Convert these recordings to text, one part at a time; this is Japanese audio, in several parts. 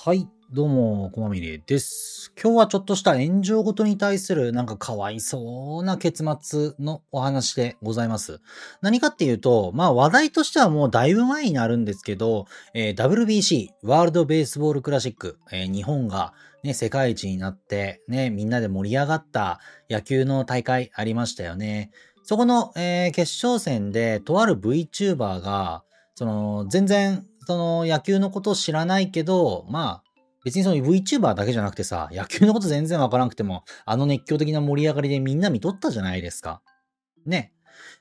はい、どうも、こまみれです。今日はちょっとした炎上ごとに対するなんかかわいそうな結末のお話でございます。何かっていうと、まあ話題としてはもうだいぶ前になるんですけど、えー WBC、ワールドベースボールクラシック、えー日本がね、世界一になって、ね、みんなで盛り上がった野球の大会ありましたよね。そこの、えー決勝戦で、とある VTuber が、その、全然、その、野球のことを知らないけど、まあ、別にその VTuber だけじゃなくてさ、野球のこと全然わからなくても、あの熱狂的な盛り上がりでみんな見とったじゃないですか。ね。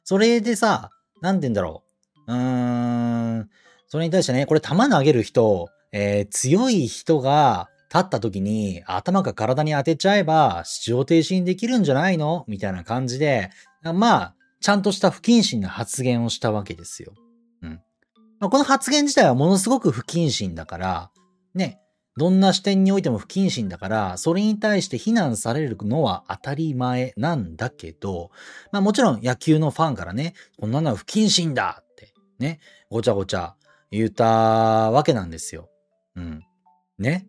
それでさ、なんて言うんだろう。うーん、それに対してね、これ球投げる人、えー強い人が立った時に頭が体に当てちゃえば出場停止にできるんじゃないの？みたいな感じで、まあ、ちゃんとした不謹慎な発言をしたわけですよ。まあ、この発言自体はものすごく不謹慎だから、ね、どんな視点においても不謹慎だから、それに対して非難されるのは当たり前なんだけど、まあもちろん野球のファンからね、こんなのは不謹慎だって、ね、ごちゃごちゃ言ったわけなんですよ。うん。ね。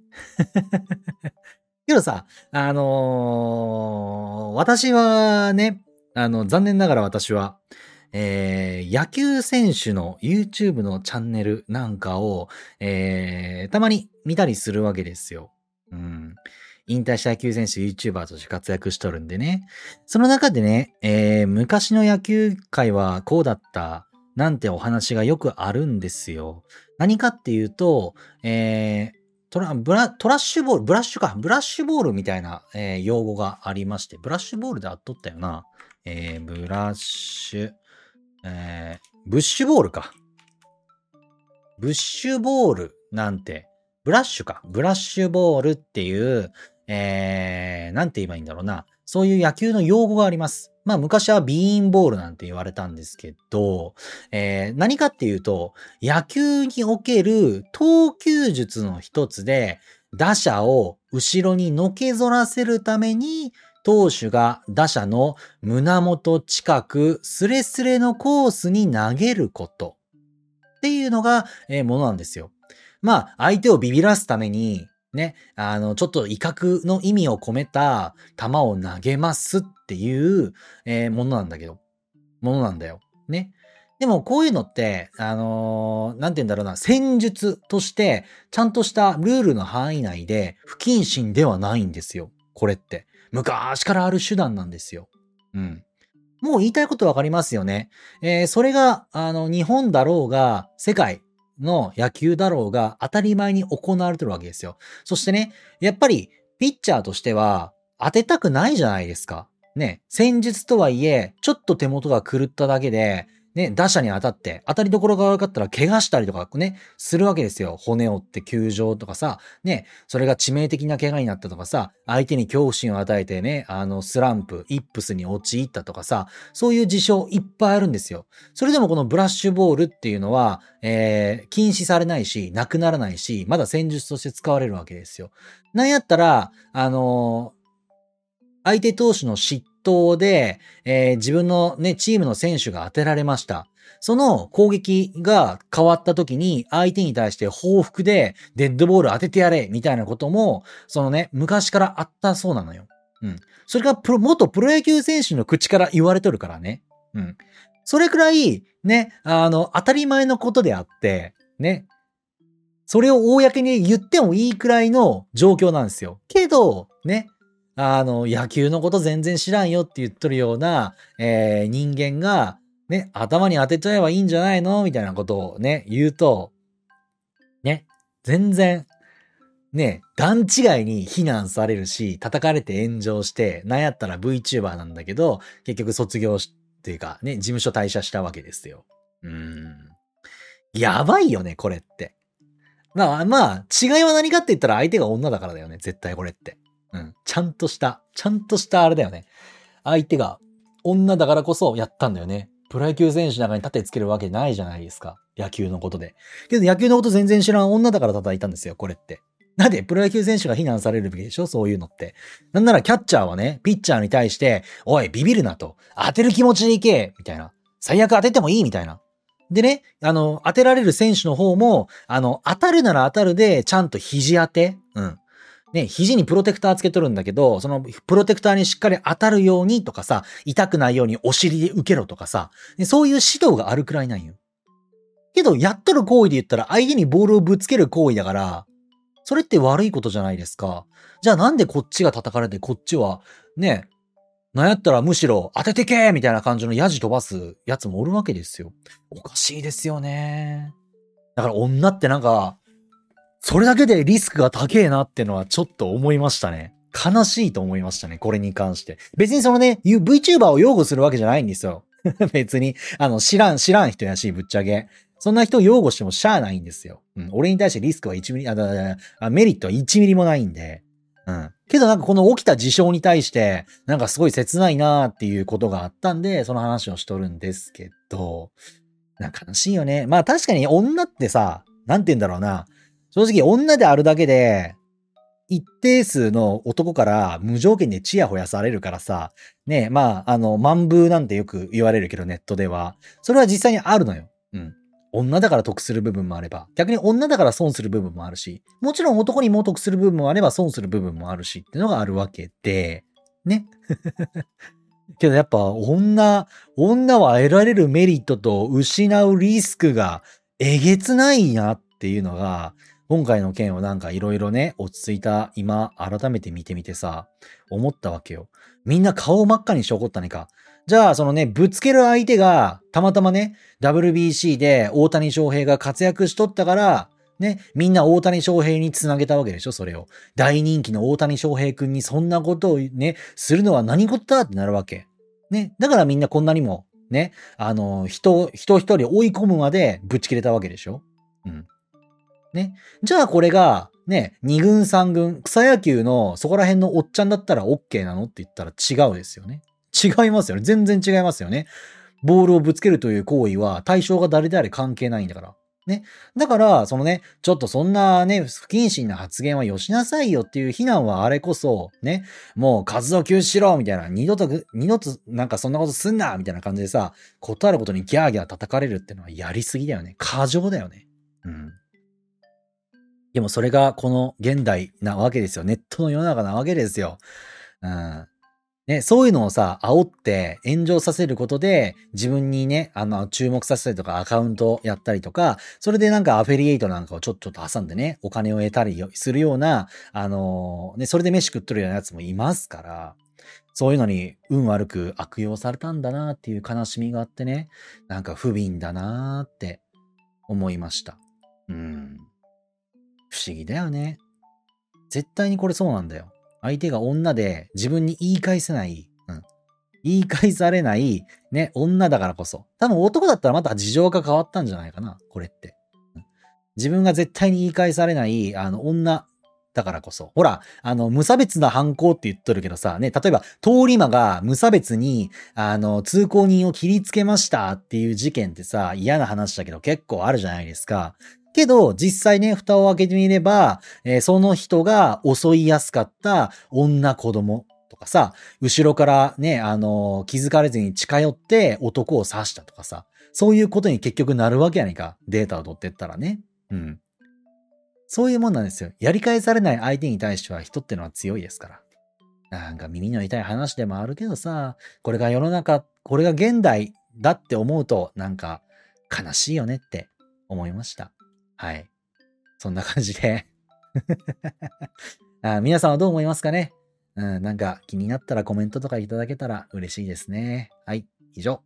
けどさ、あのー私はね、あの、残念ながら私は、えー野球選手の YouTube のチャンネルなんかを、えーたまに見たりするわけですよ。うん。引退した野球選手 YouTuber として活躍しとるんでね。その中でね、えー昔の野球界はこうだった、なんてお話がよくあるんですよ。何かっていうと、えートラブラトラッシュボール、ブラッシュか、ブラッシュボールみたいな、えー用語がありまして、ブラッシュボールであっとったよな。えーブラッシュ、えーブッシュボールか。ブッシュボールなんて、ブラッシュか。ブラッシュボールっていう、えー、なんて言えばいいんだろうな。そういう野球の用語があります。まあ昔はビーンボールなんて言われたんですけど、えー何かっていうと、野球における投球術の一つで、打者を後ろにのけぞらせるために、投手が打者の胸元近くスレスレのコースに投げることっていうのが、えものなんですよ。まあ、相手をビビらすために、ね、あの、ちょっと威嚇の意味を込めた球を投げますっていう、えものなんだけど、ものなんだよ。ね。でもこういうのって、あのーなんて言うんだろうな、戦術として、ちゃんとしたルールの範囲内で不謹慎ではないんですよ。これって。昔からある手段なんですよ。うん。もう言いたいことわかりますよね。えーそれが、あの、日本だろうが、世界の野球だろうが、当たり前に行われてるわけですよ。そしてね、やっぱり、ピッチャーとしては、当てたくないじゃないですか。ね、戦術とはいえ、ちょっと手元が狂っただけで、ね、打者に当たって、当たりどころが悪かったら怪我したりとかね、するわけですよ。骨折って球場とかさ、ね、それが致命的な怪我になったとかさ、相手に恐怖心を与えてね、あの、スランプ、イップスに陥ったとかさ、そういう事象いっぱいあるんですよ。それでもこのブラッシュボールっていうのは、えー禁止されないし、なくならないし、まだ戦術として使われるわけですよ。なんやったら、あのー相手投手の失投で、えー自分のね、チームの選手が当てられました。その攻撃が変わった時に相手に対して報復でデッドボール当ててやれみたいなことも、そのね、昔からあったそうなのよ。うん。それがプロ、元プロ野球選手の口から言われとるからね。うん。それくらい、ね、あの、当たり前のことであって、ね。それを公に言ってもいいくらいの状況なんですよ。けど、ね。あの、野球のこと全然知らんよって言っとるような、えー人間が、ね、頭に当てちゃえばいいんじゃないの？みたいなことをね、言うと、ね、全然、ね、段違いに非難されるし、叩かれて炎上して、なんやったら VTuber なんだけど、結局卒業し、っていうか、ね、事務所退社したわけですよ。うーん。やばいよね、これって。まあ、まあ、違いは何かって言ったら相手が女だからだよね、絶対これって。うん。ちゃんとした、ちゃんとしたあれだよね。相手が女だからこそやったんだよね。プロ野球選手の中に盾つけるわけないじゃないですか。野球のことで。けど野球のこと全然知らん女だから叩いたんですよ、これって。なんで、プロ野球選手が非難されるべきでしょそういうのって。なんならキャッチャーはね、ピッチャーに対して、おい、ビビるなと。当てる気持ちでいけみたいな。最悪当ててもいいみたいな。でね、あの、当てられる選手の方も、あの、当たるなら当たるで、ちゃんと肘当て。うん。ね、肘にプロテクターつけとるんだけど、そのプロテクターにしっかり当たるようにとかさ、痛くないようにお尻で受けろとかさ、ね、そういう指導があるくらいなんよ。けど、やっとる行為で言ったら相手にボールをぶつける行為だから、それって悪いことじゃないですか。じゃあなんでこっちが叩かれてこっちは、ね、なんやったらむしろ当ててけみたいな感じのヤジ飛ばすやつもおるわけですよ。おかしいですよね。だから女ってなんか、それだけでリスクが高えなってのはちょっと思いましたね。悲しいと思いましたね、これに関して。別にそのね、VTuber を擁護するわけじゃないんですよ。別に、あの、知らん、知らん人やし、ぶっちゃけ。そんな人を擁護してもしゃあないんですよ。うん。俺に対してリスクは1ミリ、あ、だあメリットは1ミリもないんで。うん。けどなんかこの起きた事象に対して、なんかすごい切ないなーっていうことがあったんで、その話をしとるんですけど、なんか悲しいよね。まあ確かに女ってさ、なんて言うんだろうな。正直女であるだけで、一定数の男から無条件でチヤホヤされるからさ、ねまあ、あの、万風なんてよく言われるけど、ネットでは。それは実際にあるのよ。うん。女だから得する部分もあれば、逆に女だから損する部分もあるし、もちろん男にも得する部分もあれば損する部分もあるしっていうのがあるわけで、ね。けどやっぱ女、女は得られるメリットと失うリスクがえげつないなっていうのが、今回の件をなんかいろいろね、落ち着いた今、改めて見てみてさ、思ったわけよ。みんな顔を真っ赤にして怒ったねか。じゃあ、そのね、ぶつける相手が、たまたまね、WBC で大谷翔平が活躍しとったから、ね、みんな大谷翔平につなげたわけでしょ、それを。大人気の大谷翔平くんにそんなことをね、するのは何事だってなるわけ。ね。だからみんなこんなにも、ね、あの、人、人一人追い込むまでぶち切れたわけでしょ。うん。ね。じゃあこれが、ね、二軍三軍、草野球のそこら辺のおっちゃんだったら OK なのって言ったら違うですよね。違いますよね。全然違いますよね。ボールをぶつけるという行為は対象が誰であれ関係ないんだから。ね。だから、そのね、ちょっとそんなね、不謹慎な発言はよしなさいよっていう非難はあれこそ、ね、もう活動休止しろみたいな、二度と、二度となんかそんなことすんなみたいな感じでさ、ことあることにギャーギャー叩かれるってのはやりすぎだよね。過剰だよね。でもそれがこの現代なわけですよ。ネットの世の中なわけですよ。うん。ね、そういうのをさ、煽って炎上させることで、自分にね、あの、注目させたりとか、アカウントやったりとか、それでなんかアフィリエイトなんかをちょっと挟んでね、お金を得たりするような、あのー、ね、それで飯食っとるようなやつもいますから、そういうのに運悪く悪用されたんだなっていう悲しみがあってね、なんか不憫だなって思いました。うん。不思議だよね。絶対にこれそうなんだよ。相手が女で自分に言い返せない、うん。言い返されない、ね、女だからこそ。多分男だったらまた事情が変わったんじゃないかな、これって。うん、自分が絶対に言い返されない、あの、女だからこそ。ほら、あの、無差別な犯行って言っとるけどさ、ね、例えば、通り魔が無差別に、あの、通行人を切りつけましたっていう事件ってさ、嫌な話だけど結構あるじゃないですか。けど、実際ね、蓋を開けてみれば、えー、その人が襲いやすかった女子供とかさ、後ろからね、あのー、気づかれずに近寄って男を刺したとかさ、そういうことに結局なるわけやねんか。データを取ってったらね。うん。そういうもんなんですよ。やり返されない相手に対しては人ってのは強いですから。なんか耳の痛い話でもあるけどさ、これが世の中、これが現代だって思うと、なんか悲しいよねって思いました。はい。そんな感じで あ。皆さんはどう思いますかね？うん、なんか気になったらコメントとかいただけたら嬉しいですね。はい、以上。